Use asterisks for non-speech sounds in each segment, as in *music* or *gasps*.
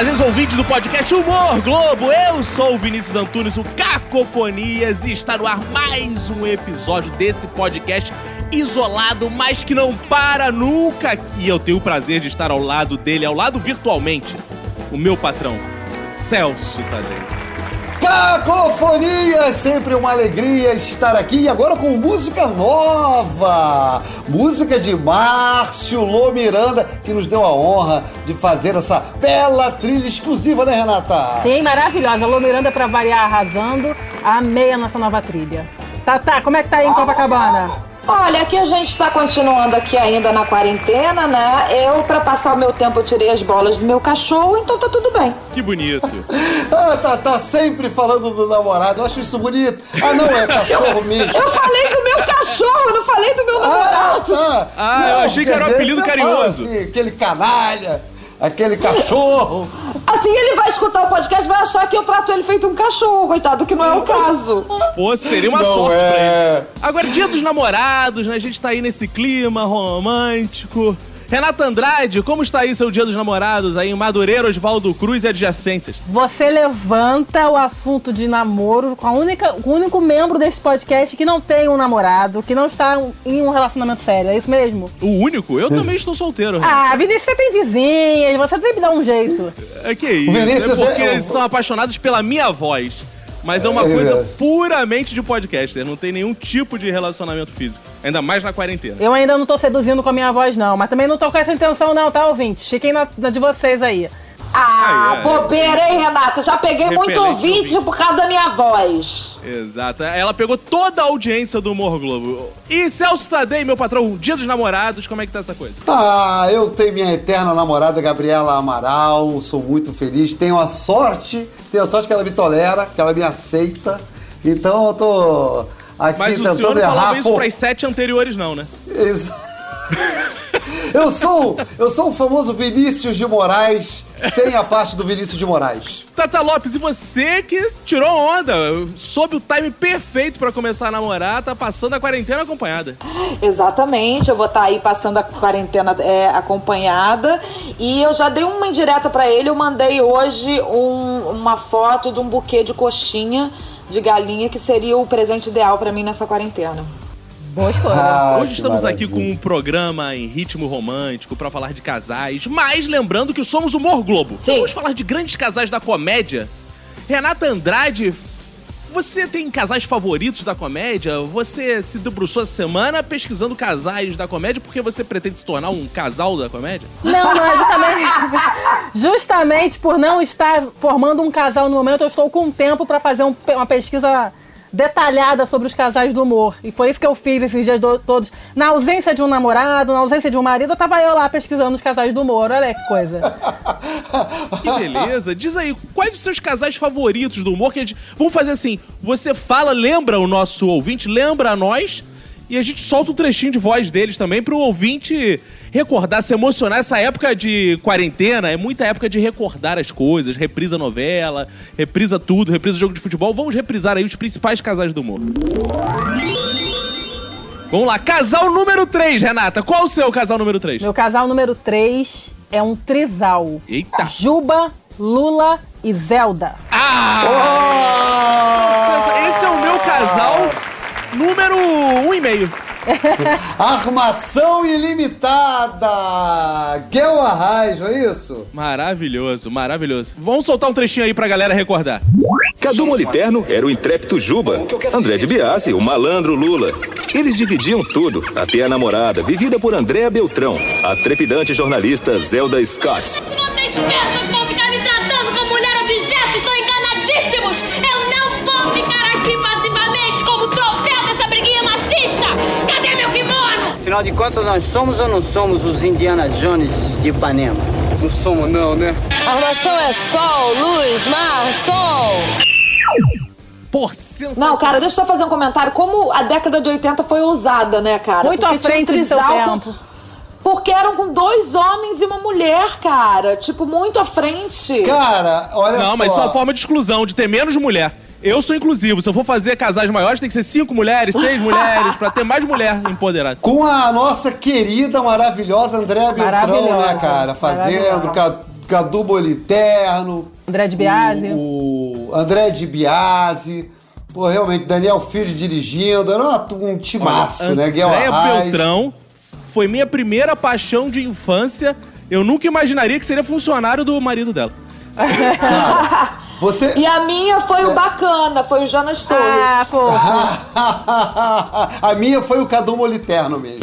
prazeres ouvintes do podcast Humor Globo. Eu sou o Vinícius Antunes, o Cacofonias, e está no ar mais um episódio desse podcast isolado, mas que não para nunca. E eu tenho o prazer de estar ao lado dele, ao lado virtualmente, o meu patrão, Celso Tadeu. Cacofonia, sempre uma alegria estar aqui e agora com música nova. Música de Márcio Lô Miranda, que nos deu a honra de fazer essa bela trilha exclusiva, né, Renata? Sim, maravilhosa. Lô Miranda pra variar arrasando. Amei a nossa nova trilha. Tá, tá, como é que tá aí em Copacabana? Olha, aqui a gente está continuando aqui ainda na quarentena, né? Eu, para passar o meu tempo, tirei as bolas do meu cachorro, então tá tudo bem. Que bonito. *laughs* ah, tá, tá sempre falando do namorado, eu acho isso bonito. Ah, não, é cachorro mesmo. Eu falei do meu cachorro, não falei do meu ah, namorado. Ah, tá. ah não, eu achei que era um apelido carinhoso. Assim, aquele canalha aquele cachorro. Assim ele vai escutar o podcast vai achar que eu trato ele feito um cachorro, coitado, que não é o caso. Pô, seria uma não sorte é... pra ele. Agora, dia dos namorados, né? A gente tá aí nesse clima romântico. Renata Andrade, como está aí seu dia dos namorados aí em Madureira, Oswaldo Cruz e adjacências? Você levanta o assunto de namoro com a única, o único membro desse podcast que não tem um namorado, que não está em um relacionamento sério, é isso mesmo? O único? Eu também estou solteiro. Ah, Vinícius, você tem vizinhas, você tem que dar um jeito. É que isso, Vinícius é porque é... eles são apaixonados pela minha voz. Mas é uma é, coisa puramente de podcaster, não tem nenhum tipo de relacionamento físico. Ainda mais na quarentena. Eu ainda não tô seduzindo com a minha voz, não. Mas também não tô com essa intenção, não, tá, ouvintes? Fiquem na, na de vocês aí. Ah, Ai, bobeira, hein, Renata? Já peguei Repelente muito ouvinte por causa da minha voz. Exato. Ela pegou toda a audiência do Humor Globo. E Celso Tadei, meu patrão, dia dos namorados, como é que tá essa coisa? Ah, eu tenho minha eterna namorada, Gabriela Amaral, sou muito feliz. Tenho a sorte, tenho a sorte que ela me tolera, que ela me aceita. Então eu tô aqui Mas tentando o senhor não falava isso pras sete anteriores, não, né? Exato. *laughs* Eu sou, eu sou o famoso Vinícius de Moraes, sem a parte do Vinícius de Moraes. Tata Lopes, e você que tirou onda, sob o time perfeito para começar a namorar, tá passando a quarentena acompanhada. *gasps* Exatamente, eu vou estar tá aí passando a quarentena é, acompanhada e eu já dei uma indireta para ele, eu mandei hoje um, uma foto de um buquê de coxinha de galinha que seria o presente ideal para mim nessa quarentena. Boa escolha. Ah, Hoje estamos maravilha. aqui com um programa em ritmo romântico para falar de casais, mas lembrando que somos Humor Globo. Sim. Vamos falar de grandes casais da comédia. Renata Andrade, você tem casais favoritos da comédia? Você se debruçou essa semana pesquisando casais da comédia porque você pretende se tornar um casal da comédia? Não, não, é justamente, *laughs* justamente por não estar formando um casal no momento, eu estou com tempo para fazer um, uma pesquisa detalhada sobre os casais do humor. E foi isso que eu fiz esses dias do, todos. Na ausência de um namorado, na ausência de um marido, eu tava eu lá pesquisando os casais do humor. Olha que coisa. *laughs* que beleza. Diz aí, quais os seus casais favoritos do humor? Que gente... Vamos fazer assim: você fala, lembra o nosso ouvinte, lembra a nós, e a gente solta um trechinho de voz deles também pro ouvinte recordar, se emocionar. Essa época de quarentena é muita época de recordar as coisas. Reprisa novela, reprisa tudo, reprisa jogo de futebol. Vamos reprisar aí os principais casais do mundo. Vamos lá, casal número 3, Renata. Qual o seu casal número 3? Meu casal número 3 é um trisal. Eita. Juba, Lula e Zelda. Ah! Oh! Esse é o meu casal número 1,5. *laughs* Armação ilimitada! Guel Arraes, é isso? Maravilhoso, maravilhoso. Vamos soltar um trechinho aí pra galera recordar. Cadu Moliterno era o intrépido Juba. André de Biase, o malandro Lula. Eles dividiam tudo, até a namorada, vivida por Andréa Beltrão, a trepidante jornalista Zelda Scott. Afinal de contas, nós somos ou não somos os Indiana Jones de Ipanema? Não somos não, né? armação é sol, luz, mar, som. Por sensacional. Não, cara, deixa eu só fazer um comentário. Como a década de 80 foi ousada, né, cara? Muito Porque à frente do seu tempo. Porque eram com dois homens e uma mulher, cara. Tipo, muito à frente. Cara, olha Não, só. mas isso é uma forma de exclusão, de ter menos mulher. Eu sou inclusivo. Se eu for fazer casais maiores, tem que ser cinco mulheres, seis *laughs* mulheres, pra ter mais mulher empoderada. Com a nossa querida, maravilhosa Andréa Beltrão, né, cara? Fazendo Cadu Moliterno. André de Biasi. O, o André de Biasi. Pô, realmente, Daniel Filho dirigindo. Era um timaço, né? Guel Andréia Arraes. Beltrão foi minha primeira paixão de infância. Eu nunca imaginaria que seria funcionário do marido dela. Você... E a minha foi o bacana, foi o Jonas Torres. Ah, fofo. *laughs* a minha foi o Cadu Moliterno mesmo.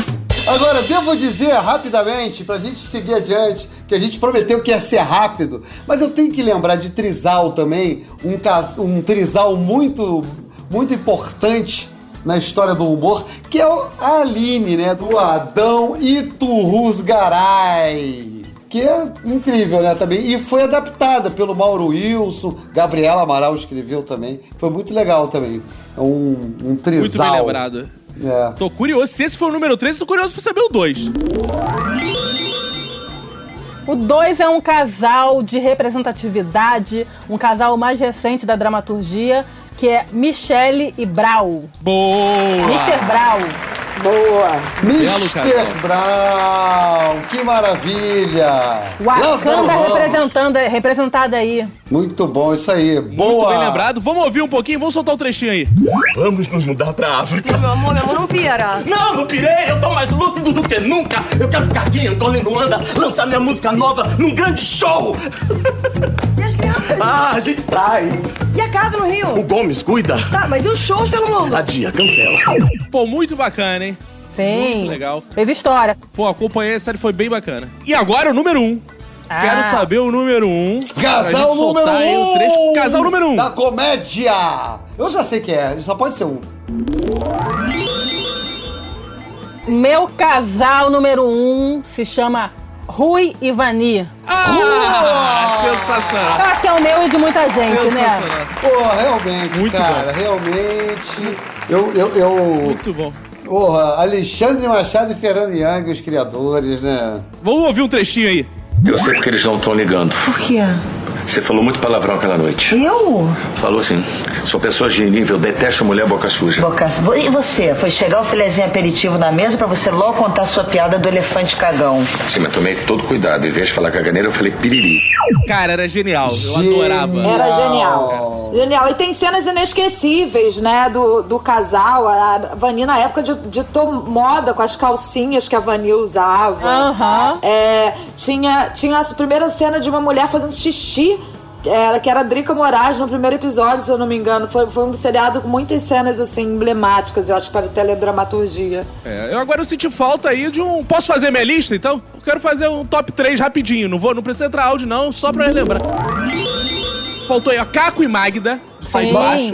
Agora, devo dizer rapidamente, pra gente seguir adiante, que a gente prometeu que ia ser rápido, mas eu tenho que lembrar de Trisal também, um, cas- um Trisal muito, muito importante na história do humor, que é o- a Aline, né? Do Adão Iturrus Garay. Que é incrível, né, também. E foi adaptada pelo Mauro Wilson, Gabriela Amaral escreveu também. Foi muito legal também. É um, um trisal. Muito bem lembrado. É. Tô curioso. Se esse for o número 3, tô curioso pra saber o 2. O 2 é um casal de representatividade, um casal mais recente da dramaturgia, que é Michele e Brau. Boa! Mr. Brau. Boa. Mr. Brown, que maravilha! Wakanda Ramos. representando, representada aí. Muito bom, isso aí. Muito Boa! bem lembrado. Vamos ouvir um pouquinho? Vamos soltar o trechinho aí. Vamos nos mudar pra África. Meu amor, meu amor, não pira. Não, não pirei, eu tô mais lúcido do que nunca. Eu quero ficar aqui em Angola e Luanda, lançar minha música nova num grande show. *laughs* As crianças? Ah, a gente traz. E a casa no O Rio? Gomes cuida. Tá, mas e os shows pelo mundo? Adia, cancela. Pô, muito bacana, hein? Sim. Muito legal. Fez história. Pô, acompanhei a série, foi bem bacana. E agora o número 1. Um. Ah. Quero saber o número 1. Um, Casal número o um! trecho. Casal número 1. Um. Da comédia! Eu já sei que é, só pode ser um. Meu casal número um se chama Rui e Vani. Ah, sensacional. Eu acho que é o meu e de muita gente, né? Sensacional. Pô, realmente, Muito cara, bom. realmente. Eu, eu, eu. Muito bom. Porra, Alexandre Machado e Fernando Young, os criadores, né? Vamos ouvir um trechinho aí. Eu sei porque eles não estão ligando. Por quê? Você falou muito palavrão aquela noite. Eu? Falou sim. São pessoas de nível, detesta mulher boca suja. Bocaço. E você? Foi chegar o filezinho aperitivo na mesa pra você logo contar sua piada do elefante cagão. Sim, mas tomei todo cuidado. Em vez de falar caganeira, eu falei piriri. Cara, era genial. Eu Genial. adorava. Era genial. Genial. E tem cenas inesquecíveis, né, do, do casal. A Vani, na época, de, ditou moda com as calcinhas que a Vani usava. Aham. É, tinha, tinha a primeira cena de uma mulher fazendo xixi. Era, que era a Drica Moraes no primeiro episódio, se eu não me engano. Foi, foi um seriado com muitas cenas assim emblemáticas, eu acho, para a teledramaturgia. É, eu agora senti falta aí de um. Posso fazer minha lista, então? Eu quero fazer um top 3 rapidinho. Não, vou, não precisa entrar áudio, não, só pra relembrar. Faltou aí, ó, Caco e Magda. Sai de baixo.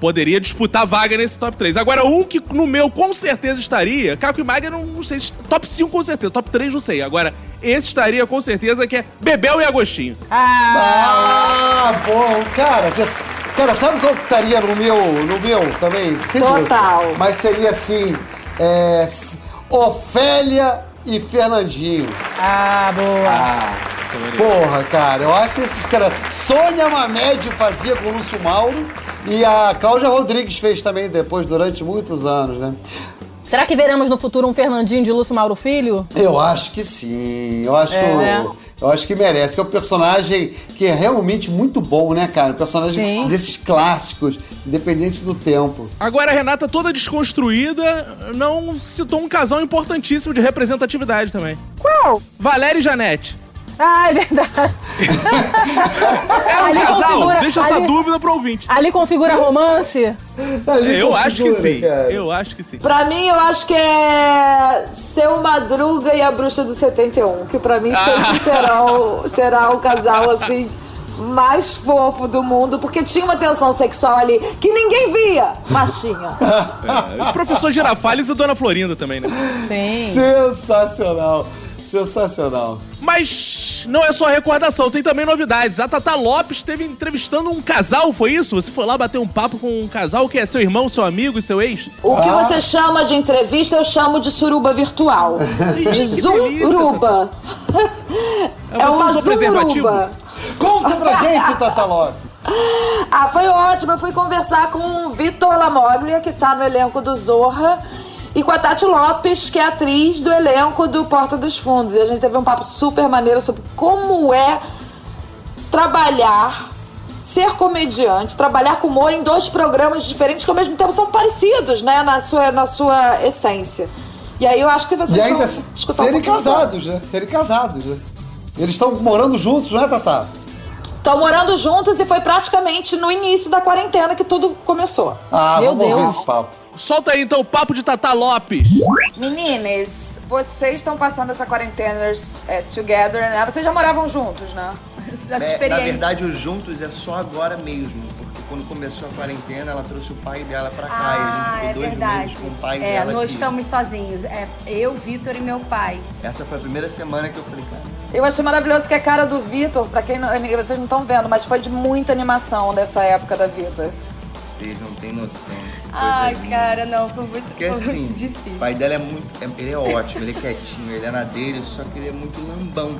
Poderia disputar vaga nesse top 3. Agora, um que no meu com certeza estaria. Caco e Magda, não, não sei. se- Top 5 com certeza. Top 3 não sei. Agora, esse estaria com certeza que é Bebel e Agostinho. Ah, Ah, bom, cara, cê- cara, sabe qual que estaria no meu, no meu também? Sem Total. dúvida. Mas seria assim, é, Ofélia e Fernandinho. ah, boa. Porra, cara, eu acho que esses caras. Sônia Mamed fazia com o Lúcio Mauro e a Cláudia Rodrigues fez também depois, durante muitos anos, né? Será que veremos no futuro um Fernandinho de Lúcio Mauro Filho? Eu acho que sim. Eu acho É, que o- eu acho que merece, que é um personagem que é realmente muito bom, né, cara? Um personagem Sim. desses clássicos, independente do tempo. Agora, a Renata, toda desconstruída, não citou um casal importantíssimo de representatividade também. Qual? Valéria e Janete. Ah, é verdade. *laughs* É um Ali casal? configura- Deixa essa ali- dúvida pro ouvinte. Ali configura romance? Ali Eu acho que configura, sim. cara. Eu acho que sim. Pra mim, eu acho que é Seu Madruga e a Bruxa do 71, que pra mim sempre será, o, será o casal assim mais fofo do mundo, porque tinha uma tensão sexual ali que ninguém via, mas tinha. É, o professor Girafales e Dona Florinda também, né? Sim. Sensacional. Sensacional. Mas não é só recordação, tem também novidades. A Tata Lopes esteve entrevistando um casal, foi isso? Você foi lá bater um papo com um casal que é seu irmão, seu amigo e seu ex? O que você chama de entrevista, eu chamo de suruba virtual. *laughs* De zuruba. É você uma zuruba. Conta pra gente, Tata Lopes. *laughs* Ah, foi ótimo. Eu fui conversar com o Vitor Lamoglia, que tá no elenco do Zorra, e com a Tati Lopes, que é atriz do elenco do Porta dos Fundos. E a gente teve um papo super maneiro sobre como é trabalhar, ser comediante, trabalhar com humor em dois programas diferentes que ao mesmo tempo são parecidos, né? Na sua, na sua essência. E aí eu acho que vocês E ainda vão escutar um serem só. casados, né? Serem casados, né? Eles estão morando juntos, não é, Tatá? Estão morando juntos e foi praticamente no início da quarentena que tudo começou. Ah, Meu vamos Deus. esse papo. Solta aí então o papo de Tata Lopes. Meninas, vocês estão passando essa quarentena é, together, né? Vocês já moravam juntos, né? É, na verdade, os juntos é só agora mesmo, porque quando começou a quarentena, ela trouxe o pai dela pra cá Ah, e a gente é ficou dois verdade. meses com o pai é, dela nós aqui. estamos sozinhos. É eu, Vitor e meu pai. Essa foi a primeira semana que eu falei, cara, Eu achei maravilhoso que a cara do Vitor, pra quem não, vocês não estão vendo, mas foi de muita animação dessa época da vida. vocês não têm noção. Ai, linda. cara, não, foi muito, Porque foi assim, muito o difícil. pai dela é muito. é- ele é ótimo, ele é quietinho, ele é na dele, só que ele é muito lambão.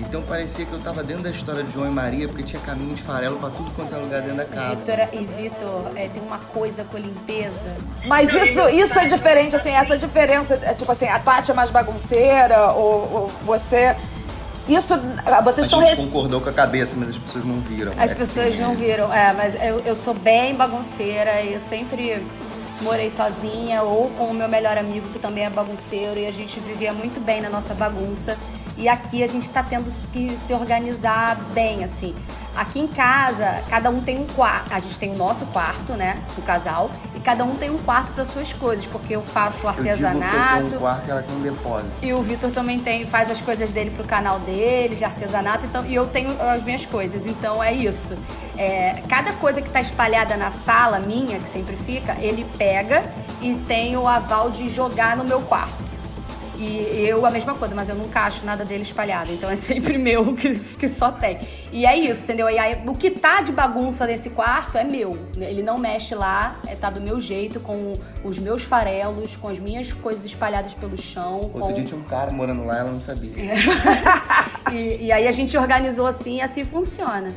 Então parecia que eu tava dentro da história de João e Maria, porque tinha caminho de farelo pra tudo quanto é lugar dentro da casa. Vitor, e Vitor, é, tem uma coisa com a limpeza. Mas isso, isso é diferente, assim, essa diferença, é tipo assim, a Tati é mais bagunceira, ou, ou você. Isso, vocês a estão gente rec... concordou com a cabeça, mas as pessoas não viram. As É pessoas assim, não viram. É, mas eu, eu sou bem bagunceira e eu sempre morei sozinha ou com o meu melhor amigo, que também é bagunceiro, e a gente vivia muito bem na nossa bagunça. E aqui a gente tá tendo que se organizar bem, assim. Aqui em casa, cada um tem um quarto. A gente tem o nosso quarto, né? Do casal. E cada um tem um quarto para suas coisas, porque eu faço Eu digo que eu artesanato. tenho um quarto e ela tem um depósito. E o Vitor também tem, faz as coisas dele pro canal dele, de artesanato, então, e eu tenho as minhas coisas. Então é isso. É, cada coisa que tá espalhada na sala minha, que sempre fica, ele pega e tem o aval de jogar no meu quarto. E eu a mesma coisa, mas eu nunca acho nada dele espalhado. Então é sempre *laughs* meu que, que só tem. E é isso, entendeu? E aí, o que tá de bagunça nesse quarto é meu. Ele não mexe lá, é, tá do meu jeito, com os meus farelos, com as minhas coisas espalhadas pelo chão. Outro com... dia tinha um cara morando lá, ela não sabia. *laughs* E, e aí a gente organizou assim e assim funciona.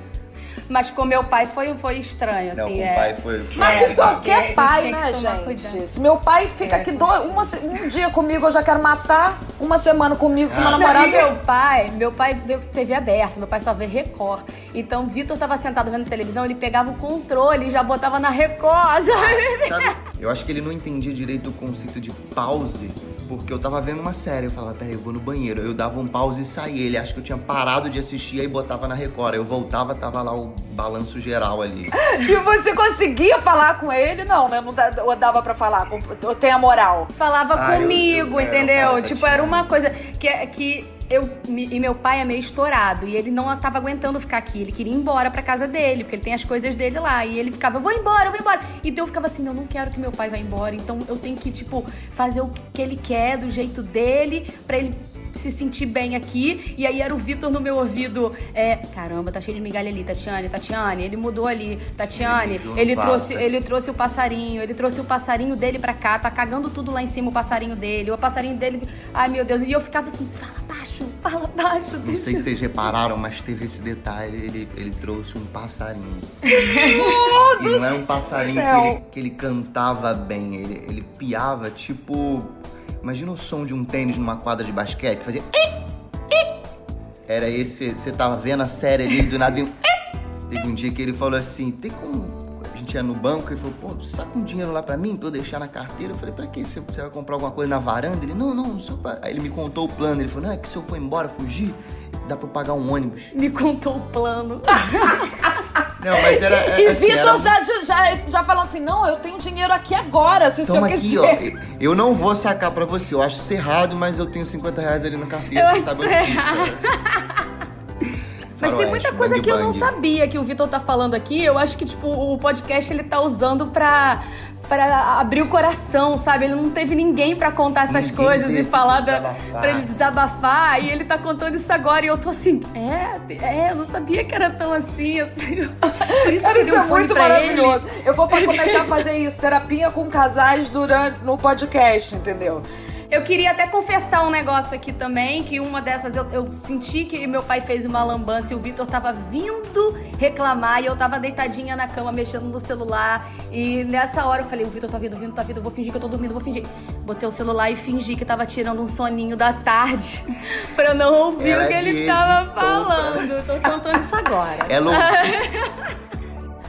Mas com meu pai foi, foi estranho, Não, assim. com o é. pai foi. Mas É, com qualquer pai, né, gente? cuidado. Se meu pai fica aqui do, uma um dia comigo, eu já quero matar. Uma semana comigo com meu Não, namorado. e meu pai, meu pai vê TV aberta, meu pai só vê Record. Então, o Vitor tava sentado vendo televisão, ele pegava o controle e já botava na Record. sabe? Sabe, eu acho que ele não entendia direito o conceito de pause, porque eu tava vendo uma série, eu falava, peraí, eu vou no banheiro. Eu dava um pause e saía. Ele acha que eu tinha parado de assistir aí botava na Record. Eu voltava, tava lá o balanço geral ali. *laughs* E você conseguia falar com ele? Não, né? Não dava pra falar? com- Ou tem a moral? Falava Ah, eu- comigo, eu- é, eu entendeu? falo, tipo, era uma coisa que, que eu. E meu pai é meio estourado. E ele não tava aguentando ficar aqui. Ele queria ir embora pra casa dele, porque ele tem as coisas dele lá. E ele ficava, eu vou embora, eu vou embora. Então eu ficava assim, eu não quero que meu pai vá embora. Então eu tenho que, tipo, fazer o que ele quer, do jeito dele, pra ele se sentir bem aqui. E aí era o Vitor no meu ouvido. É, caramba, tá cheio de migalha ali, Tatiane, Tatiane. Ele mudou ali, Tatiane. Ele Ele trouxe, ele trouxe o passarinho, ele trouxe o passarinho dele pra cá, tá cagando tudo lá em cima o passarinho dele. O passarinho dele. Ai, meu Deus. E eu ficava assim, fala baixo, fala baixo. Não sei se vocês repararam, mas teve esse detalhe, ele, ele trouxe um passarinho. Meu E não é um passarinho que ele, que ele cantava bem, ele, ele piava tipo. Imagina o som de um tênis numa quadra de basquete, que fazia. Era esse, você tava vendo a série ali, do nada. "Ih". Teve um dia que ele falou assim: tem como. A gente ia no banco, ele falou, pô, saca um dinheiro lá pra mim, pra eu deixar na carteira. Eu falei, pra quê? Você, você vai comprar alguma coisa na varanda? Ele, não, não, só pra... Aí ele me contou o plano. Ele falou, não, é que se eu for embora, fugir, dá pra eu pagar um ônibus. Me contou o plano. *laughs* Não, mas era. é, E assim, Vitor era- já, já, já falando assim: não, eu tenho dinheiro aqui agora, se o Toma senhor aqui, ó. quiser. Eu não vou sacar pra você. Eu acho isso errado, mas eu tenho 50 reais ali na carteira. Eu você acho sabe. *laughs* Mas tem muita coisa que eu não sabia que o Vitor tá falando aqui. Eu acho que, tipo, o podcast ele tá usando pra, pra abrir o coração, sabe? Ele não teve ninguém pra contar essas Ninguém coisas e falar pra da, pra ele desabafar. E ele tá contando isso agora. E eu tô assim, é, é, eu não sabia que era tão assim. assim. Por isso Cara, isso é muito maravilhoso. ele. Eu vou pra *laughs* começar a fazer isso, terapia com casais durante no podcast, entendeu? Eu queria até confessar um negócio aqui também, que uma dessas eu, eu senti que meu pai fez uma lambança e o Vitor tava vindo reclamar e eu tava deitadinha na cama mexendo no celular. E nessa hora eu falei, o Vitor tá vindo, vindo, tá vindo, eu vou fingir que eu tô dormindo, vou fingir. Botei o celular e fingi que tava tirando um soninho da tarde *laughs* pra eu não ouvir Ela o que ele tava falando. Tô contando isso agora. É louco. *laughs*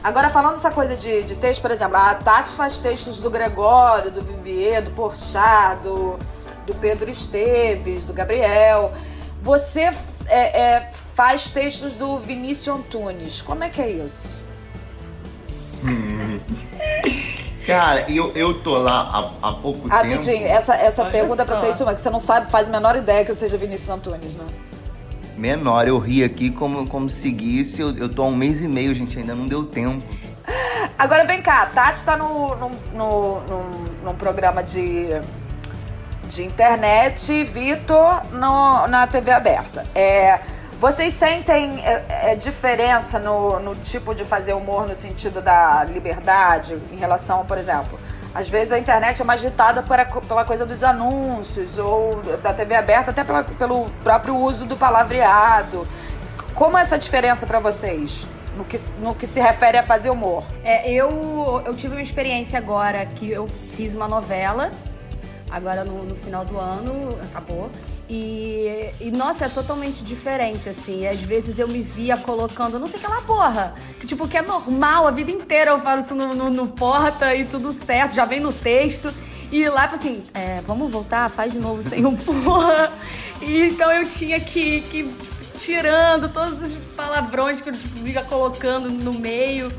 Agora, falando essa coisa de, de texto, por exemplo, a Tati faz textos do Gregório, do Vivier, do Porchat, do, do Pedro Esteves, do Gabriel. Você é, é, faz textos do Vinícius Antunes. Como é que é isso? Hum. Cara, eu, eu tô lá há, há pouco Rapidinho, tempo. essa, essa Olha pergunta é pra você, isso, mas que você não sabe, faz a menor ideia que eu seja Vinícius Antunes, né? Menor, eu ri aqui como, como seguisse. Eu, eu tô há um mês e meio, gente, ainda não deu tempo. Agora vem cá, a Tati tá no, no, no, num, num programa de, de internet, Vitor no, na TV aberta. É, vocês sentem é, é, diferença no, no tipo de fazer humor no sentido da liberdade em relação, por exemplo, às vezes a internet é mais ditada pela coisa dos anúncios ou da TV aberta, até pela- pelo próprio uso do palavreado. Como é essa diferença pra vocês no que, no que se refere a fazer humor? É, eu, eu tive uma experiência agora que eu fiz uma novela, agora no, no final do ano, acabou. E, e, nossa, é totalmente diferente, assim. Às vezes eu me via colocando, não sei aquela porra. Que, tipo, que é normal, a vida inteira eu falo isso no, no, no porta e tudo certo, já vem no texto. E lá, assim, é, vamos voltar, faz de novo sem um porra. E então eu tinha que, que ir tirando todos os palavrões que eu tipo, colocando no meio.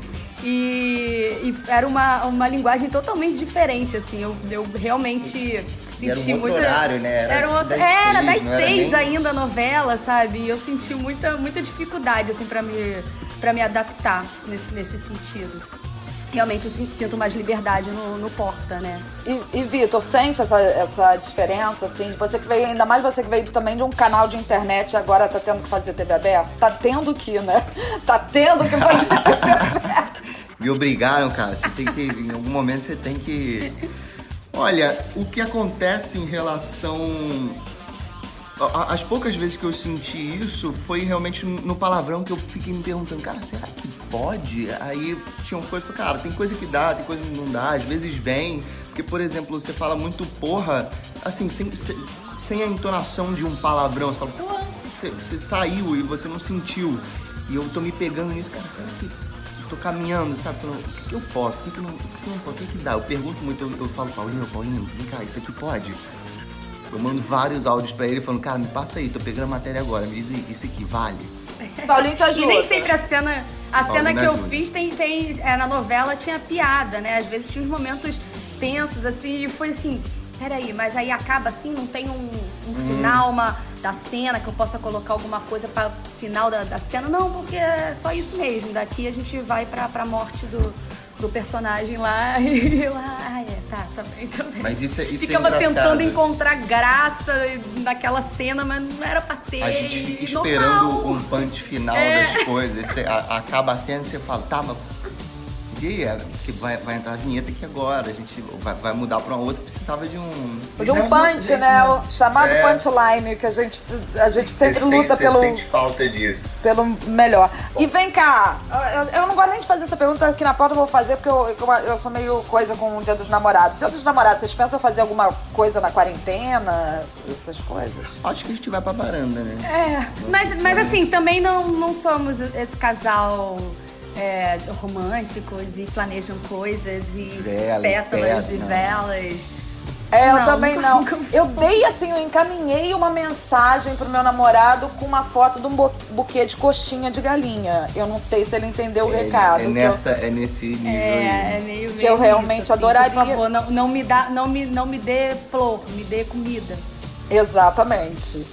E, e era uma, uma linguagem totalmente diferente, assim. Eu, eu realmente E era um senti outro muita. horário, né? Era Era, um outro- das era seis, das não era seis nem- ainda a novela, sabe? E eu senti muita, muita dificuldade, assim, pra me, pra me adaptar nesse, nesse sentido. Realmente eu sin- sinto mais liberdade no, no porta, né? E, e Vitor, sente essa, essa diferença, assim? Você que veio, ainda mais você que veio também de um canal de internet e agora tá tendo que fazer TV aberta? Tá tendo que, né? *laughs* Tá tendo que fazer *laughs* Me obrigaram, cara. Você tem que. Em algum momento você tem que. Olha, o que acontece em relação. As poucas vezes que eu senti isso foi realmente no palavrão que eu fiquei me perguntando, cara, será que pode? Aí tinha uma coisa, cara, tem coisa que dá, tem coisa que não dá, às vezes vem. Porque, por exemplo, você fala muito porra, assim, sem, sem, a entonação de um palavrão. Você fala, porra, você, você saiu e você não sentiu. E eu tô me pegando nisso, cara, será que tô caminhando, sabe? Falando, o que, que eu posso? O que, que, eu não, o que, que eu não posso? O que, que dá? Eu pergunto muito, eu, eu falo, Paulinho, Paulinho, vem cá, isso aqui pode? Eu mando vários áudios pra ele falando, cara, me passa aí, tô pegando a matéria agora, me diz aí, isso aqui vale. Paulinho te ajuda. E nem sempre a cena, a Paulinho cena que eu ajuda. fiz tem, tem é, na novela tinha piada, né? Às vezes tinha uns momentos tensos, assim, e foi assim, peraí, mas aí acaba assim, não tem um, um Hum. final uma, da cena que eu possa colocar alguma coisa para final da, da cena? Não, porque é só isso mesmo. Daqui a gente vai pra, pra morte do, do personagem lá *laughs* e lá, ah, é, tá, também, também. Mas isso é, isso Ficava é tentando encontrar graça naquela cena, mas não era pra ter. A gente esperando normal. um punch final É. das coisas. Você, a- acaba a cena e você fala, tá, mas. E aí, é, que vai, vai entrar a vinheta aqui agora. A gente vai, vai mudar pra uma outra, precisava de um. De um punch, né? O chamado É. punchline, que a gente, a gente sempre Você luta sente- pelo, sente falta disso. pelo melhor. E vem cá, eu, eu não gosto nem de fazer essa pergunta aqui na pauta, eu vou fazer porque eu, eu, eu sou meio coisa com o Dia dos Namorados. Dia dos Namorados, vocês pensam fazer alguma coisa na quarentena, essas coisas? Acho que a gente vai pra varanda, né? É, mas, mas assim, também não, não somos esse casal é, românticos e planejam coisas e Vela, pétalas e velas. É, eu Não, também nunca- não. *laughs* nunca Eu dei assim, eu encaminhei uma mensagem pro meu namorado com uma foto de um bu- buquê de coxinha de galinha. Eu não sei se ele entendeu o recado. É, que eu- nessa, é nesse nível É, aí. é meio, Que meio eu realmente isso, assim, adoraria. Por favor, não, não me dá, não me, não me dê flor, me dê comida. Exatamente.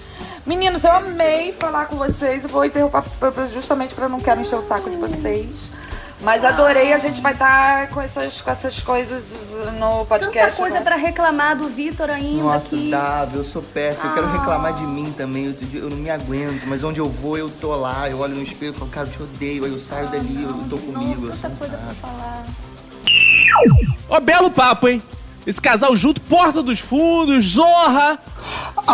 Meninos, eu amei falar com vocês. Eu vou interromper pra- pra- justamente para não quero encher o saco de vocês. Mas adorei, a gente vai estar com, essas, com essas coisas no podcast. Tanta coisa né? pra reclamar do Vitor ainda Nossa, que... Dava, eu sou péssimo. Eu quero reclamar de mim também. Eu, eu não me aguento, mas onde eu vou, eu tô lá. Eu olho no espelho e falo, cara, eu te odeio. Aí eu saio dali, eu tô comigo. eu sou um saco. Ó, belo papo, hein? Esse casal junto, Porta dos Fundos, Zorra,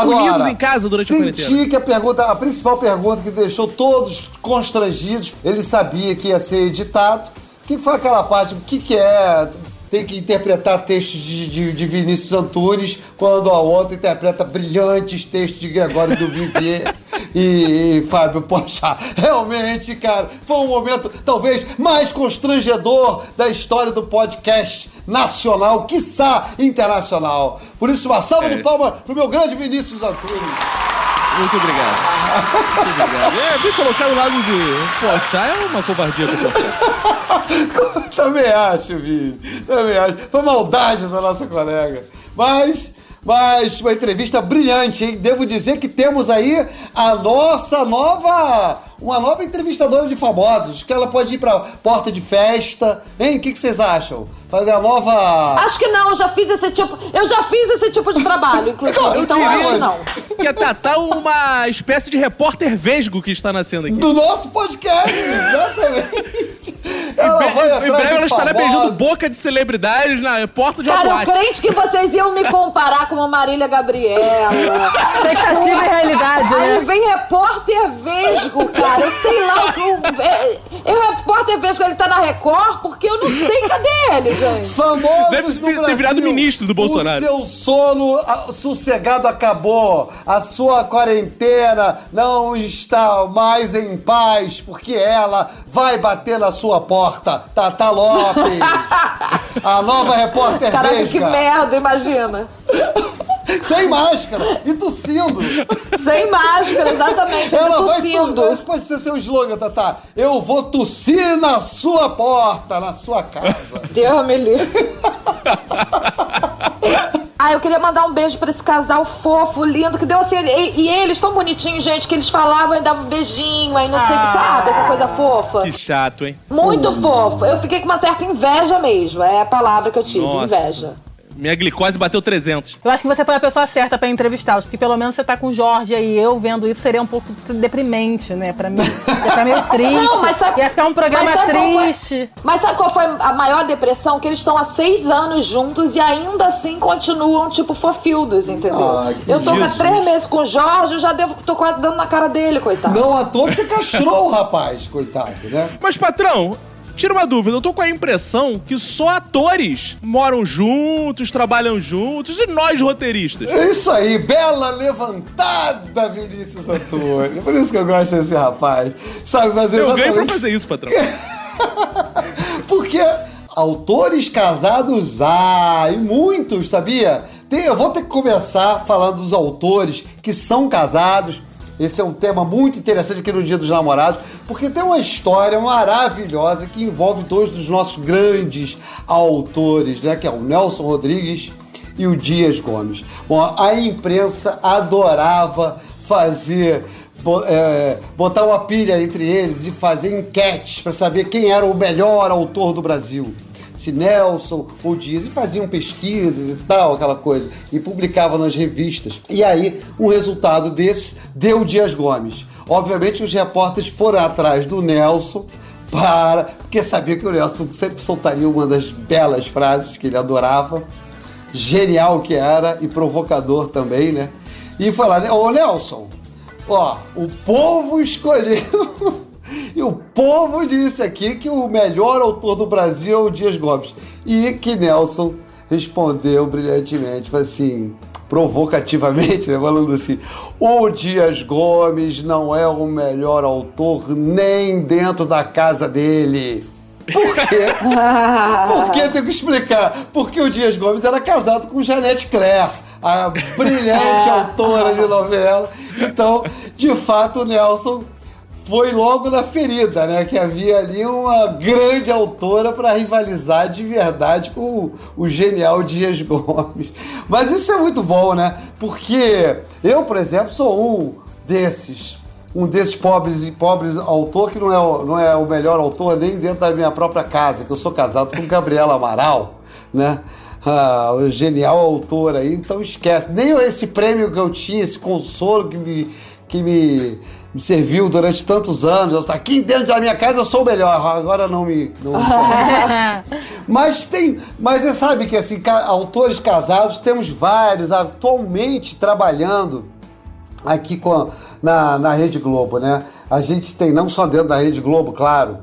unidos em casa durante a quarentena. Senti que a pergunta, a principal pergunta que deixou todos constrangidos, ele sabia que ia ser editado, que foi aquela parte, o que, que é tem que interpretar textos de, de, de Vinícius Antunes, quando a outra interpreta brilhantes textos de Gregório do Vivier *laughs* e, e Fábio Pochá. Realmente, cara, foi um momento talvez mais constrangedor da história do podcast nacional, quiçá internacional. Por isso, uma salva É. de palmas pro meu grande Vinícius Antunes. Muito obrigado. Muito obrigado. *laughs* É, vir colocar do lado de Pochá é uma covardia do. *laughs* *laughs* Também acho, Vini. Também acho. Foi maldade da nossa colega. Mas, mas uma entrevista brilhante, hein? Devo dizer que temos aí a nossa nova. Uma nova entrevistadora de famosos, que ela pode ir pra porta de festa. Hein? O que, que vocês acham? Fazer a nova. Acho que não, eu já fiz esse tipo. Eu já fiz esse tipo de trabalho, *laughs* inclusive. Eu então diria acho que não. *laughs* Que a Tatá é uma espécie de repórter vesgo que está nascendo aqui. Do nosso podcast, *laughs* exatamente. Em, Ela breve de ela estará beijando boca de celebridades na porta de uma Cara, eu crente que vocês iam me comparar com a Marília Gabriela. Expectativa e realidade, Aí né? vem repórter Vesgo, cara. Eu sei lá o que. o- é- repórter Vesgo, ele tá na Record porque eu não sei cadê ele, gente. Famosos Deve ter Brasil. virado ministro do Bolsonaro. O seu sono ah, sossegado acabou. A sua quarentena não está mais em paz, porque ela vai bater na sua porta. Tata Lopes. *laughs* a nova repórter Caraca, Vesga. que merda, imagina. Sem máscara e tossindo. Sem máscara, exatamente, ainda Ela tossindo. Pode ser seu slogan, Tatá. Eu vou tossir na sua porta, na sua casa. *laughs* Deus me livre. *laughs* Ah, eu queria mandar um beijo pra esse casal fofo, lindo, que deu assim. E, e eles tão bonitinhos, gente, que eles falavam e davam um beijinho, aí não sei o que, sabe? Essa coisa fofa. Que chato, hein? Muito fofo. Eu fiquei com uma certa inveja mesmo. É a palavra que eu tive, Nossa. inveja. Minha glicose bateu 300. Eu acho que você foi a pessoa certa pra entrevistá-los, porque pelo menos você tá com o Jorge aí. Eu vendo isso seria um pouco deprimente, né? Pra mim. Ia ficar meio *laughs* triste. Não, mas sabe- Ia ficar um programa mas qual foi- triste. Mas sabe qual foi a maior depressão? Que eles estão há seis anos juntos e ainda assim continuam, tipo, fofildos, entendeu? Ah, que eu tô há três meses com o Jorge, eu já devo, tô quase dando na cara dele, coitado. Não à toa que você castrou o rapaz, coitado, né? Mas, patrão, tira uma dúvida. Eu tô com a impressão que só atores moram juntos, trabalham juntos, e nós roteiristas. É isso aí, bela levantada, Vinícius Antônio. Por isso que eu gosto desse rapaz. Sabe, mas Eu ganho pra fazer isso, patrão. *laughs* porque autores casados há, e muitos, sabia? Tem- eu vou ter que começar falando dos autores que são casados. Esse é um tema muito interessante aqui no Dia dos Namorados, porque tem uma história maravilhosa que envolve dois dos nossos grandes autores, né? Que é o Nelson Rodrigues e o Dias Gomes. Bom, a imprensa adorava fazer é, botar uma pilha entre eles e fazer enquetes para saber quem era o melhor autor do Brasil. Se Nelson ou Dias, e faziam pesquisas e tal, aquela coisa, e publicavam nas revistas. E aí, um resultado desses deu o Dias Gomes. Obviamente, os repórteres foram atrás do Nelson para. porque sabia que o Nelson sempre soltaria uma das belas frases que ele adorava genial que era e provocador também, né? E falar, ô Nelson, ó, o povo escolheu. E o povo disse aqui que o melhor autor do Brasil é o Dias Gomes. E que Nelson respondeu brilhantemente, assim, provocativamente, *laughs* né? Falando assim: o Dias Gomes não é o melhor autor nem dentro da casa dele. Por quê? *laughs* Por que tenho que explicar? Porque o Dias Gomes era casado com Janete Claire, a brilhante *laughs* autora de novela. Então, de fato, o Nelson foi logo na ferida, né? Que havia ali uma grande autora para rivalizar de verdade com o, genial Dias *laughs* Gomes. Mas isso é muito bom, né? Porque eu, por exemplo, sou um desses um desses pobres e pobres autor que não é, o- não é o melhor autor nem dentro da minha própria casa, que eu sou casado com Gabriela Amaral, né? Ah, o genial autor aí, então esquece. Nem esse prêmio que eu tinha, esse consolo que me, que me, me serviu durante tantos anos. Eu, aqui dentro da minha casa eu sou o melhor, agora não me. Não me *laughs* mas tem. Mas você sabe que assim, autores casados, temos vários atualmente trabalhando aqui com a- na, na Rede Globo, né? A gente tem não só dentro da Rede Globo, claro,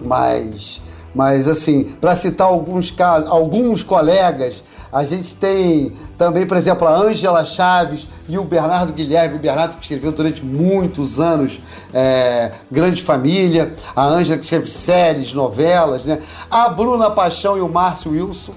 mas, mas assim, para citar alguns, alguns colegas, a gente tem também, por exemplo, a Ângela Chaves e o Bernardo Guilherme. O Bernardo que escreveu durante muitos anos é, Grande Família, a Ângela que escreve séries, novelas, né? A Bruna Paixão e o Márcio Wilson,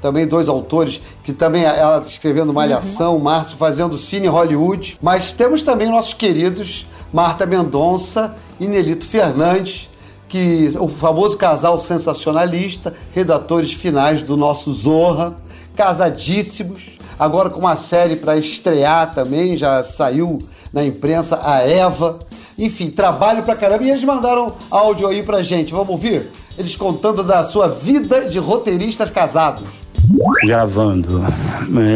também dois autores que também ela escrevendo Malhação, Márcio fazendo Cine Hollywood. Mas temos também nossos queridos Marta Mendonça e Nelito Fernandes, que o famoso casal sensacionalista, redatores finais do nosso Zorra, casadíssimos, agora com uma série para estrear também, já saiu na imprensa a Eva. Enfim, trabalho pra caramba. E eles mandaram áudio aí pra gente. Vamos ouvir? Eles contando da sua vida de roteiristas casados. Gravando.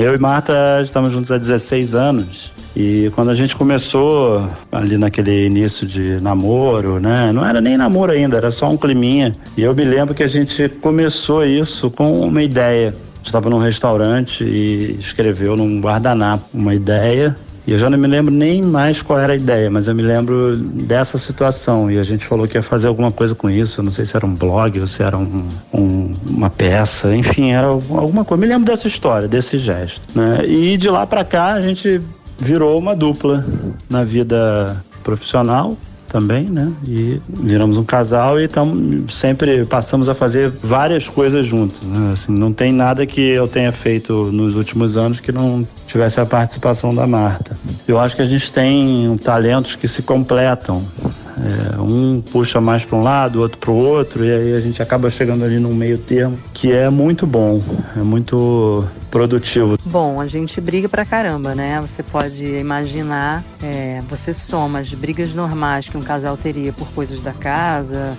Eu e Marta estamos juntos há 16 anos. E quando a gente começou ali naquele início de namoro, né? Não era nem namoro ainda, era só um climinha. E eu me lembro que a gente começou isso com uma ideia. Estava num restaurante e escreveu num guardanapo uma ideia. E eu já não me lembro nem mais qual era a ideia, mas eu me lembro dessa situação. E a gente falou que ia fazer alguma coisa com isso. Eu não sei se era um blog ou se era um, um- uma peça. Enfim, era alguma coisa. Me lembro dessa história, desse gesto. Né? E de lá pra cá a gente virou uma dupla na vida profissional também, né? E viramos um casal e tamo, sempre passamos a fazer várias coisas juntos. Né? Assim, não tem nada que eu tenha feito nos últimos anos que não tivesse a participação da Marta. Eu acho que a gente tem talentos que se completam. É, um puxa mais para um lado, outro para o outro, e aí a gente acaba chegando ali num meio termo que é muito bom, é muito produtivo. Bom, a gente briga pra caramba, né? Você pode imaginar, é, você soma as brigas normais que um casal teria por coisas da casa,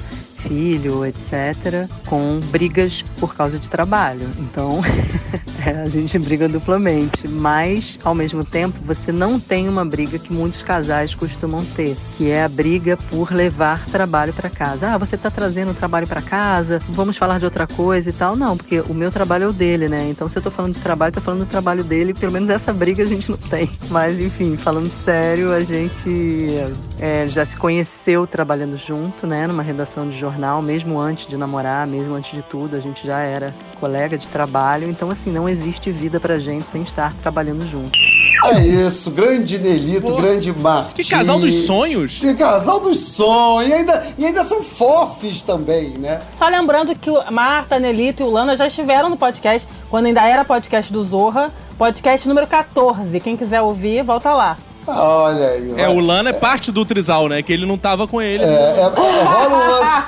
filho, etc., com brigas por causa de trabalho. Então, *laughs* é, a gente briga duplamente. Mas, ao mesmo tempo, você não tem uma briga que muitos casais costumam ter, que é a briga por levar trabalho para casa. Ah, você tá trazendo o trabalho para casa, vamos falar de outra coisa e tal. Não, porque o meu trabalho é o dele, né? Então, se eu tô falando de trabalho, tô falando do trabalho dele. Pelo menos essa briga a gente não tem. Mas, enfim, falando sério, a gente é, já se conheceu trabalhando junto, né? Numa redação de jornal, mesmo antes de namorar, mesmo antes de tudo, a gente já era colega de trabalho. Então, assim, não existe vida pra gente sem estar trabalhando junto. É isso, grande Nelito, grande Martim. Que casal dos sonhos. Que casal dos sonhos. E ainda, e ainda são fofes também, né? Só lembrando que o Marta, Nelito e o Lana já estiveram no podcast, quando ainda era podcast do Zorra, podcast número 14. Quem quiser ouvir, volta lá. Olha aí. É, o Lana é parte do Trisal, né? Que ele não tava com ele. É, é, é, rola um lance.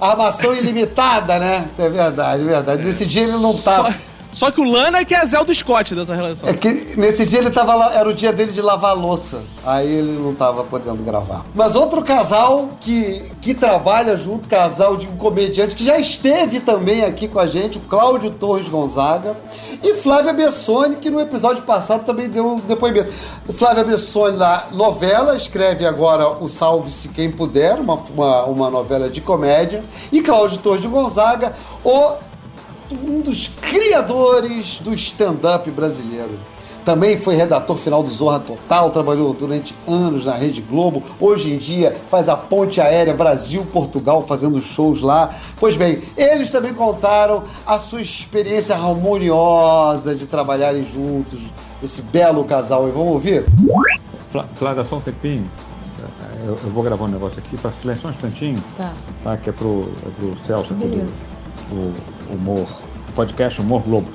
Armação ilimitada, né? É verdade, é verdade. Nesse dia ele não tava. Só, só que o Lana é que é Zelda Scott dessa relação. É que nesse dia ele tava lá, era o dia dele de lavar louça. Aí ele não tava podendo gravar. Mas outro casal que, que trabalha junto, casal de um comediante que já esteve também aqui com a gente, o Cláudio Torres Gonzaga e Flávia Bessone, que no episódio passado também deu um depoimento. Flávia Bessone, na novela, escreve agora o Salve-se Quem Puder, uma, uma, uma novela de comédia. E Cláudio Torres de Gonzaga, o um dos criadores do stand-up brasileiro. Também foi redator final do Zorra Total, trabalhou durante anos na Rede Globo. Hoje em dia faz a ponte aérea Brasil-Portugal, fazendo shows lá. Pois bem, eles também contaram a sua experiência harmoniosa de trabalharem juntos, esse belo casal. E vamos ouvir? Flá- Flávia, só um tempinho. Eu, eu vou gravar um negócio aqui, para silenciar um instantinho. Tá. Tá, que é pro, é pro Celso aqui do, do Humor, podcast Humor Globo.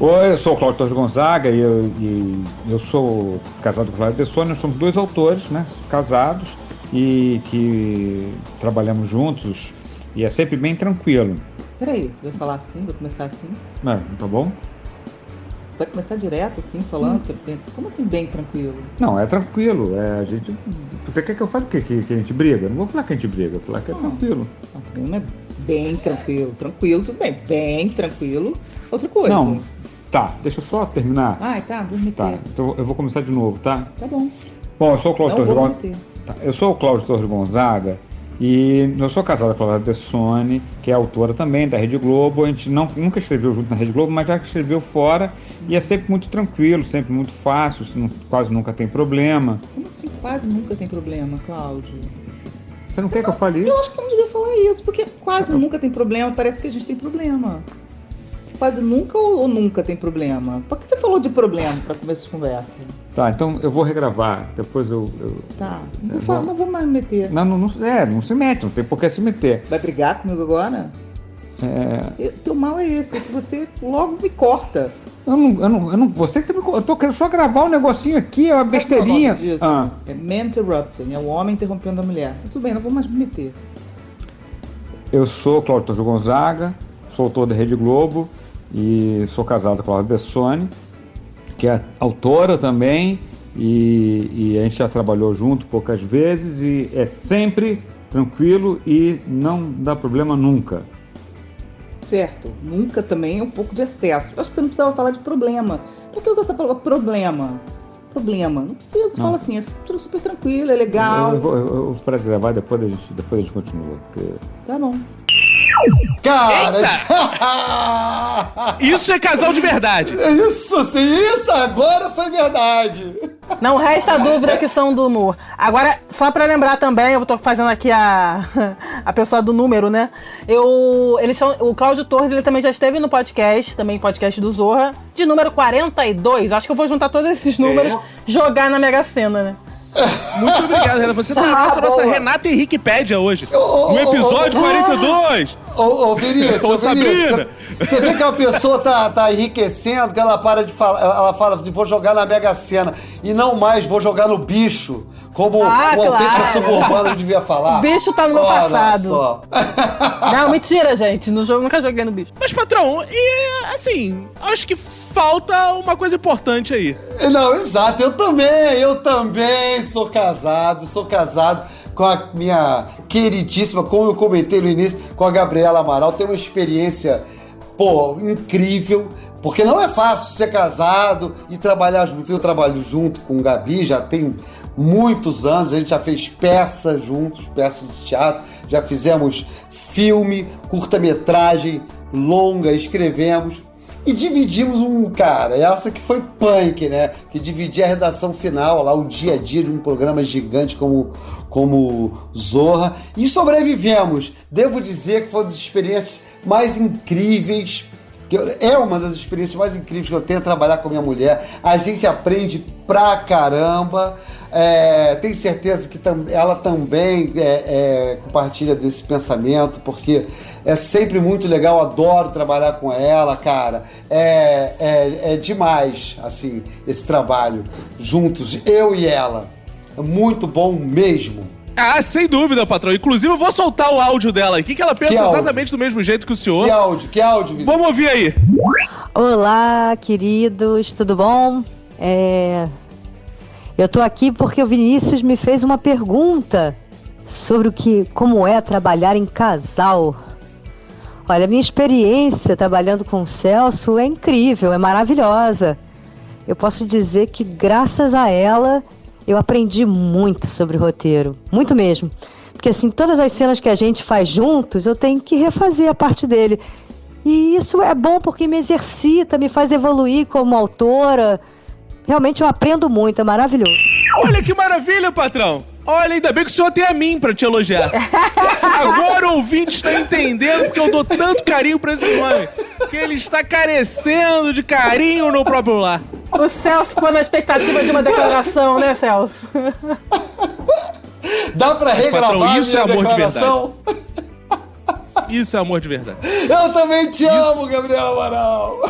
Oi, eu sou o Cláudio Torres Gonzaga e eu, e eu sou casado com o Flávio Bessone, nós somos dois autores, né, casados e que trabalhamos juntos e é sempre bem tranquilo. Peraí, você vai falar assim? Vai começar assim? Né, tá bom? Vai começar direto assim, falando? que bem- Como assim, bem tranquilo? Não, é tranquilo, é, a gente... Você quer que eu fale o quê? Que, que a gente briga? Não vou falar que a gente briga, vou falar que é tranquilo. Não, não é bem tranquilo. Tranquilo, tudo bem. Bem tranquilo, outra coisa. Não, tá, deixa eu só terminar. Ai, tá, vou meter. Tá, então eu vou começar de novo, tá? Tá bom. Bom, eu sou o Cláudio Torres Gonzaga. Tá, Eu sou o Cláudio Torres Gonzaga e eu sou casado com a Flávia Bessone, que é autora também da Rede Globo. A gente não, nunca escreveu junto na Rede Globo, mas já escreveu fora e é sempre muito tranquilo, sempre muito fácil, quase nunca tem problema. Como assim quase nunca tem problema, Cláudio? Você não quer que eu fale isso? Eu acho que eu não devia falar isso, porque quase nunca tem problema, parece que a gente tem problema. Quase nunca ou, nunca tem problema? Por que você falou de problema para começo de conversa? Tá, então eu vou regravar. Depois eu. eu- Tá, não É vou, falar- bom. não vou mais me meter. Não, não, não, é, não se mete, não tem por que se meter. Vai brigar comigo agora? É, Eu- Teu mal é esse, é que você logo me corta. Eu não, eu não, eu não, você que tá me, eu tô querendo só gravar um negocinho aqui, é uma Sabe é besteirinha. disso? Ah, É man interrupting, é o homem interrompendo a mulher. Tudo bem, não vou mais me meter. eu sou Cláudio Gonzaga, sou autor da Rede Globo e sou casado com a Cláudia Bessone, que é autora também, e, e a gente já trabalhou junto poucas vezes e é sempre tranquilo e não dá problema nunca. Certo, nunca também é um pouco de excesso. Eu acho que você não precisava falar de problema. Pra que usar essa palavra problema? Problema. Não precisa, Não. fala assim, é tudo super tranquilo, é legal. Eu, eu vou, eu, eu vou parar de gravar depois a gente, depois a gente continua. Porque... Tá bom. Cara, *laughs* Isso é casal de verdade. isso sim, isso agora foi verdade. Não resta dúvida que são do humor. Agora, só pra lembrar também, eu tô fazendo aqui a, *laughs* a pessoa do número, né? Eu, eles são, o Cláudio Torres, ele também já esteve no podcast, também podcast do Zorra, de número 42. Acho que eu vou juntar todos esses números, jogar na Mega Sena, né? Muito obrigado, Renata. Você tá Ah, essa nossa boa. Renata Henriquepédia hoje. ô, No episódio ô, ô, 42. Ô, ô Vinícius, Ô, Sabrina. Você vê que a pessoa tá, tá enriquecendo, que ela para de falar, ela fala assim, vou jogar na Mega Sena e não mais vou jogar no bicho, como Ah, o autêntico claro. suburbano devia falar. O *laughs* bicho tá no meu Olha passado. só. Não, mentira, gente. No jogo nunca joguei no bicho. Mas, patrão, e assim, acho que falta uma coisa importante aí. Não, exato, eu também, eu também sou casado, sou casado com a minha queridíssima, como eu comentei no início, com a Gabriela Amaral, tem uma experiência, pô, incrível, porque não é fácil ser casado e trabalhar junto. Eu trabalho junto com o Gabi, já tem muitos anos, a gente já fez peças juntos, peças de teatro, já fizemos filme, curta-metragem, longa, escrevemos. E dividimos um, cara, essa que foi punk, né? Que dividia a redação final, lá o dia a dia de um programa gigante como, como Zorra. E sobrevivemos. Devo dizer que foi uma das experiências mais incríveis. É uma das experiências mais incríveis que eu tenho trabalhar com minha mulher. A gente aprende pra caramba. É, tenho certeza que tam- ela também é, é, compartilha desse pensamento, porque é sempre muito legal, adoro trabalhar com ela, cara. É, é, é demais, assim, esse trabalho juntos, eu e ela. É muito bom mesmo. Ah, sem dúvida, patrão. Inclusive, eu vou soltar o áudio dela aqui, que ela pensa Que exatamente do mesmo jeito que o senhor. Que áudio, que áudio? Vamos ouvir aí. Olá, queridos, tudo bom? É, Eu tô aqui porque o Vinícius me fez uma pergunta sobre o que, como é trabalhar em casal. Olha, minha experiência trabalhando com o Celso é incrível, é maravilhosa. Eu posso dizer que graças a ela eu aprendi muito sobre roteiro, muito mesmo. Porque assim, todas as cenas que a gente faz juntos, eu tenho que refazer a parte dele. E isso é bom porque me exercita, me faz evoluir como autora. Realmente eu aprendo muito, é maravilhoso. Olha que maravilha, patrão. Olha, ainda bem que o senhor tem a mim pra te elogiar. *laughs* Agora o ouvinte está entendendo porque eu dou tanto carinho pra esse homem. Que ele está carecendo de carinho no próprio lar. O Celso ficou na expectativa de uma declaração, né, Celso? Dá pra regravar Patrão, isso é amor de declaração? Isso é amor de verdade. Eu também te amo, Gabriel Amaral.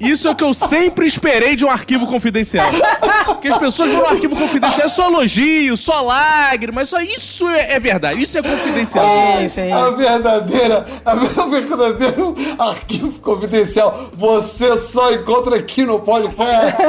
Isso é o que eu sempre esperei de um arquivo confidencial. Porque as pessoas vão no arquivo confidencial é só elogio, só lágrimas, só isso é, é verdade, isso é confidencial. A verdadeira, a verdadeiro arquivo confidencial, você só encontra aqui no podcast.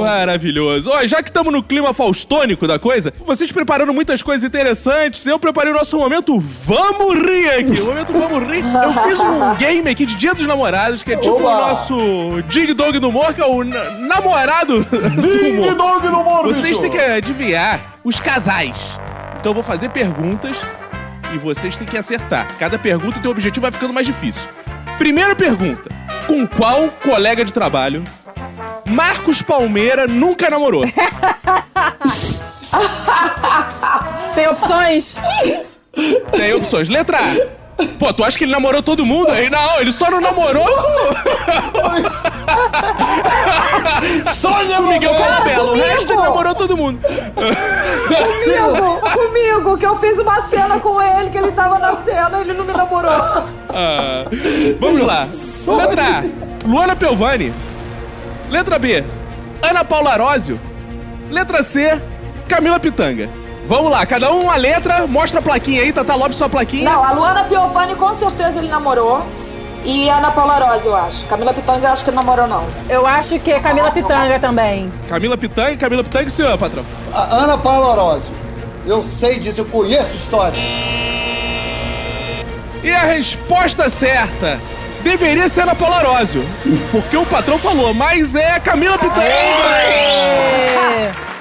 Maravilhoso. Ó, já que estamos no clima faustônico da coisa, vocês prepararam muitas coisas interessantes. Eu preparei o nosso momento Vamos Rir aqui. O momento Vamos Rir. Eu fiz um game aqui de Dia dos Namorados, que é tipo Oba! o nosso o Dig Dog do humor, que é o na- namorado humor. *laughs* Dong do humor, Vocês bicho. têm que adivinhar os casais. Então eu vou fazer perguntas e vocês têm que acertar. Cada pergunta tem um objetivo, vai ficando mais difícil. Primeira pergunta. Com qual colega de trabalho Marcos Palmeira nunca namorou? *laughs* Tem opções? Tem opções. Letra A. Pô, tu acha que ele namorou todo mundo? Aí, não, ele só não namorou Sônia com o Miguel Capela. O comigo. resto ele namorou todo mundo. Comigo, *laughs* comigo, que eu fiz uma cena com ele, que ele tava na cena e ele não me namorou. Ah, vamos lá. Letra A. Luana Pelvani. Letra B. Ana Paula Arósio. Letra C. Camila Pitanga. Vamos lá, cada um uma letra, mostra a plaquinha aí, Tata Lopes, sua plaquinha. Não, a Luana Piovani com certeza ele namorou. E a Ana Paula Rose, eu acho. Camila Pitanga, eu acho que ele namorou, não. Eu acho que é Camila Pitanga também. Camila Pitanga, Camila Pitanga e senhor, patrão. A Ana Paula Orozio. Eu sei disso, eu conheço a história. E a resposta certa deveria ser Ana Paula porque o patrão falou, mas é a Camila Pitanga.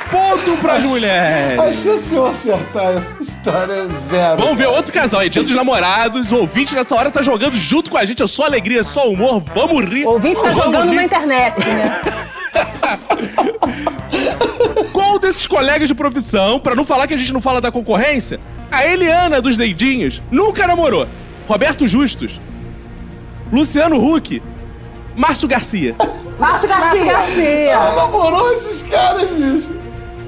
Ponto pras mulheres. A chance de eu acertar essa história é zero. Vamos ver outro casal aí, dia dos namorados. O ouvinte nessa hora tá jogando junto com a gente. É só alegria, só humor. Vamos rir. O ouvinte tá Vamos jogando rir. na internet, né? *laughs* Qual desses colegas de profissão, pra não falar que a gente não fala da concorrência, a Eliana dos Deidinhos nunca namorou? Roberto Justus, Luciano Huck, Márcio Garcia. Márcio Garcia. Ela namorou esses caras, bicho.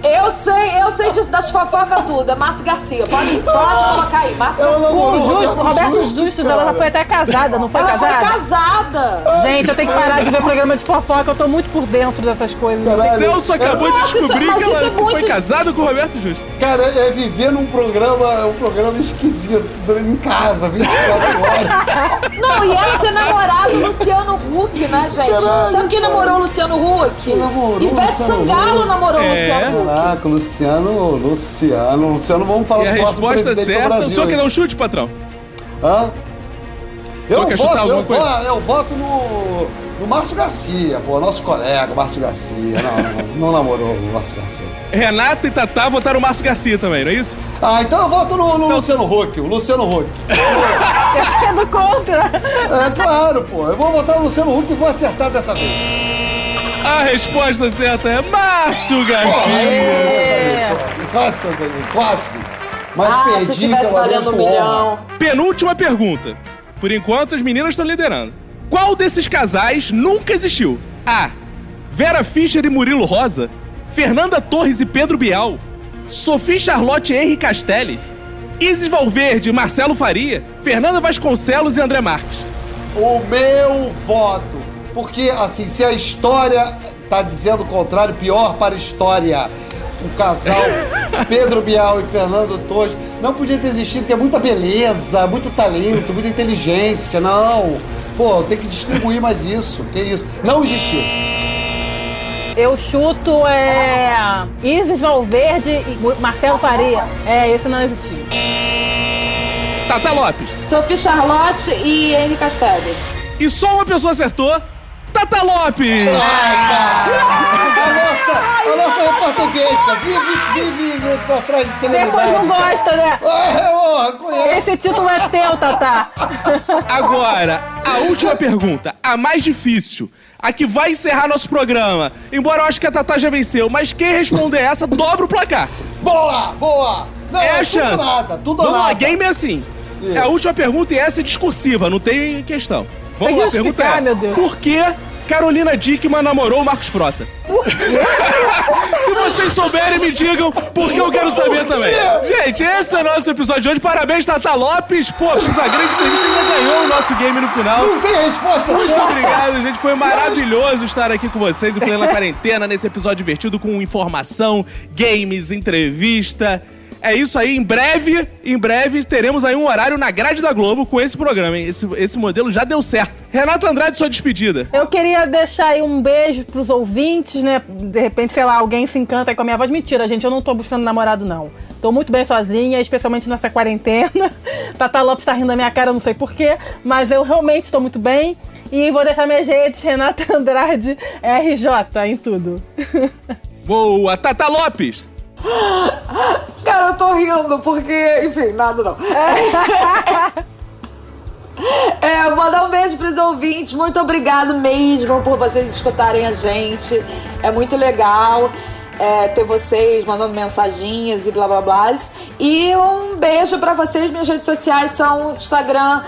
Eu sei, eu sei disso, das fofocas tudo. É Márcio Garcia. Pode, pode colocar aí. Márcio Garcia. O Justo, Roberto Justus, ela já foi até casada, não foi Ela foi casada? casada. Gente, eu tenho que parar de ver programa de fofoca, eu tô muito por dentro dessas coisas. Celso acabou Nossa, de isso- descobrir mas que ela isso é muito- foi casada com o Roberto Justus. Cara, é viver num programa, um programa esquisito, em casa, 24 horas. Não, e ela ter namorado o Luciano Huck, né, gente? Caralho, Sabe quem namorou o Luciano Huck? namorou o Ivete Luciano Sangalo namorou o É. Luciano Huck. Caraca, Luciano, Luciano, Luciano, vamos falar E a do próximo resposta certa, o senhor quer dar um chute, patrão? Hã? O Eu quer voto, chutar alguma eu, coisa? voto, eu voto no, no Márcio Garcia, pô, nosso colega, Márcio Garcia. Não, não, não namorou o Márcio Garcia. Renata e Tatá votaram o Márcio Garcia também, não é isso? Ah, então eu voto no, no Luciano Huck, o Luciano Huck. *laughs* Eu sendo contra. É claro, pô, eu vou votar no Luciano Huck e vou acertar dessa vez. A resposta certa é Márcio Garcia. É. Quase que eu ganhei, quase. Mas Ah, perdi se tivesse valendo um milhão. Penúltima pergunta. Por enquanto, as meninas estão liderando. Qual desses casais nunca existiu? A. Vera Fischer e Murilo Rosa. Fernanda Torres e Pedro Bial. Sophie Charlotte e Henri Castelli. Isis Valverde e Marcelo Faria. Fernanda Vasconcelos e André Marques. O meu voto. Porque, assim, se a história tá dizendo o contrário, pior para a história. O casal *laughs* Pedro Bial e Fernando Torres não podia ter existido, porque é muita beleza, muito talento, muita inteligência. Não. Pô, tem que distribuir mais isso. Que isso? Não existiu. Eu chuto é. Isis Valverde e Marcelo Faria. É, esse não existiu. Tata Lopes. Sophie Charlotte e Henri Castelli. E só uma pessoa acertou. Tata Lopes! A nossa, a nossa repórter Vesca vive, vive, vive por trás de celebridade. Depois não gosta, né? É. Esse título é teu, Tatá. *laughs* Agora, a última pergunta, a mais difícil, a que vai encerrar nosso programa. Embora eu acho que a Tatá já venceu, mas quem responder essa dobra o placar. Boa, boa. Não, é a tudo chance. nada, tudo Vamos lá, nada. game é assim. É a última pergunta e essa é discursiva, não tem questão. Vamos Tem lá, que pergunta é: meu Deus. Por que Carolina Dickman namorou o Marcos Frota? *laughs* Se vocês souberem, me digam, porque eu quero saber também. Gente, esse é o nosso episódio de hoje. Parabéns, Tata Lopes. Pô, fez a grande entrevista e ainda ganhou o nosso game no final. Não tem resposta Muito certa. obrigado, gente. Foi maravilhoso estar aqui com vocês em plena quarentena, nesse episódio divertido com informação, games, entrevista. É isso aí, em breve, em breve teremos aí um horário na grade da Globo com esse programa, hein? Esse, esse modelo já deu certo. Renata Andrade, sua despedida. Eu queria deixar aí um beijo pros ouvintes, né? De repente, sei lá, alguém se encanta aí com a minha voz. Mentira, gente, eu não tô buscando namorado, não. Tô muito bem sozinha, especialmente nessa quarentena. *laughs* Tata Lopes tá rindo da minha cara, não sei porquê, mas eu realmente estou muito bem. E vou deixar minhas redes, Renata Andrade, RJ, em tudo. *laughs* Boa, Tata Lopes! *gasps* Tô rindo porque, enfim, nada não. É, vou dar um beijo pros ouvintes. Muito obrigado mesmo por vocês escutarem a gente. É muito legal é, ter vocês mandando mensaginhas e blá blá blá. E um beijo pra vocês. Minhas redes sociais são Instagram,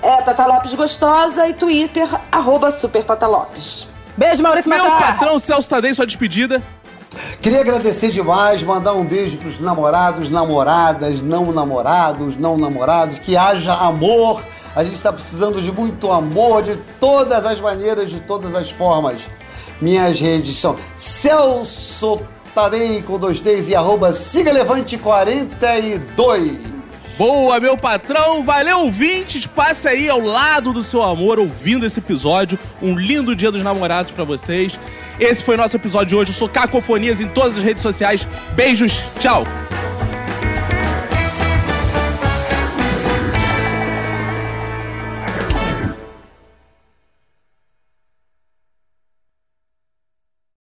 é, Tata Lopes Gostosa e Twitter, arroba Super Tata Lopes. Beijo, Maurício Meu Matar. patrão Celso Tadei, sua despedida. Queria agradecer demais, mandar um beijo pros namorados, namoradas, não namorados, não namorados, que haja amor. A gente está precisando de muito amor, de todas as maneiras, de todas as formas. Minhas redes são Celso Tadei com dois Ds e arroba Siga Levante 42. Boa, meu patrão. Valeu, ouvintes. Passe aí ao lado do seu amor ouvindo esse episódio. Um lindo dia dos namorados pra vocês. Esse foi nosso episódio de hoje. Eu sou Cacofonias em todas as redes sociais. Beijos. Tchau.